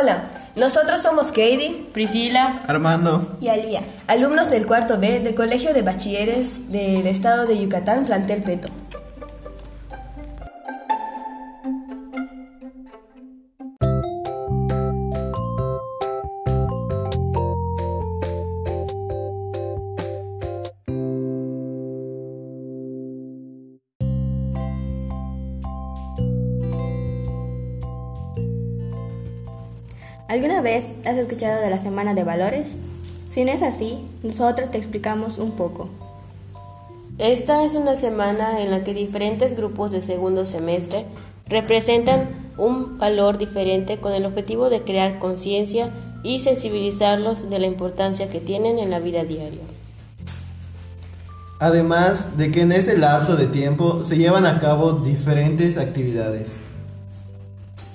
Hola, nosotros somos Katie, Priscila, Armando y Alía, alumnos del cuarto B del Colegio de Bachilleres del Estado de Yucatán, Plantel Peto. ¿Alguna vez has escuchado de la Semana de Valores? Si no es así, nosotros te explicamos un poco. Esta es una semana en la que diferentes grupos de segundo semestre representan un valor diferente con el objetivo de crear conciencia y sensibilizarlos de la importancia que tienen en la vida diaria. Además de que en este lapso de tiempo se llevan a cabo diferentes actividades.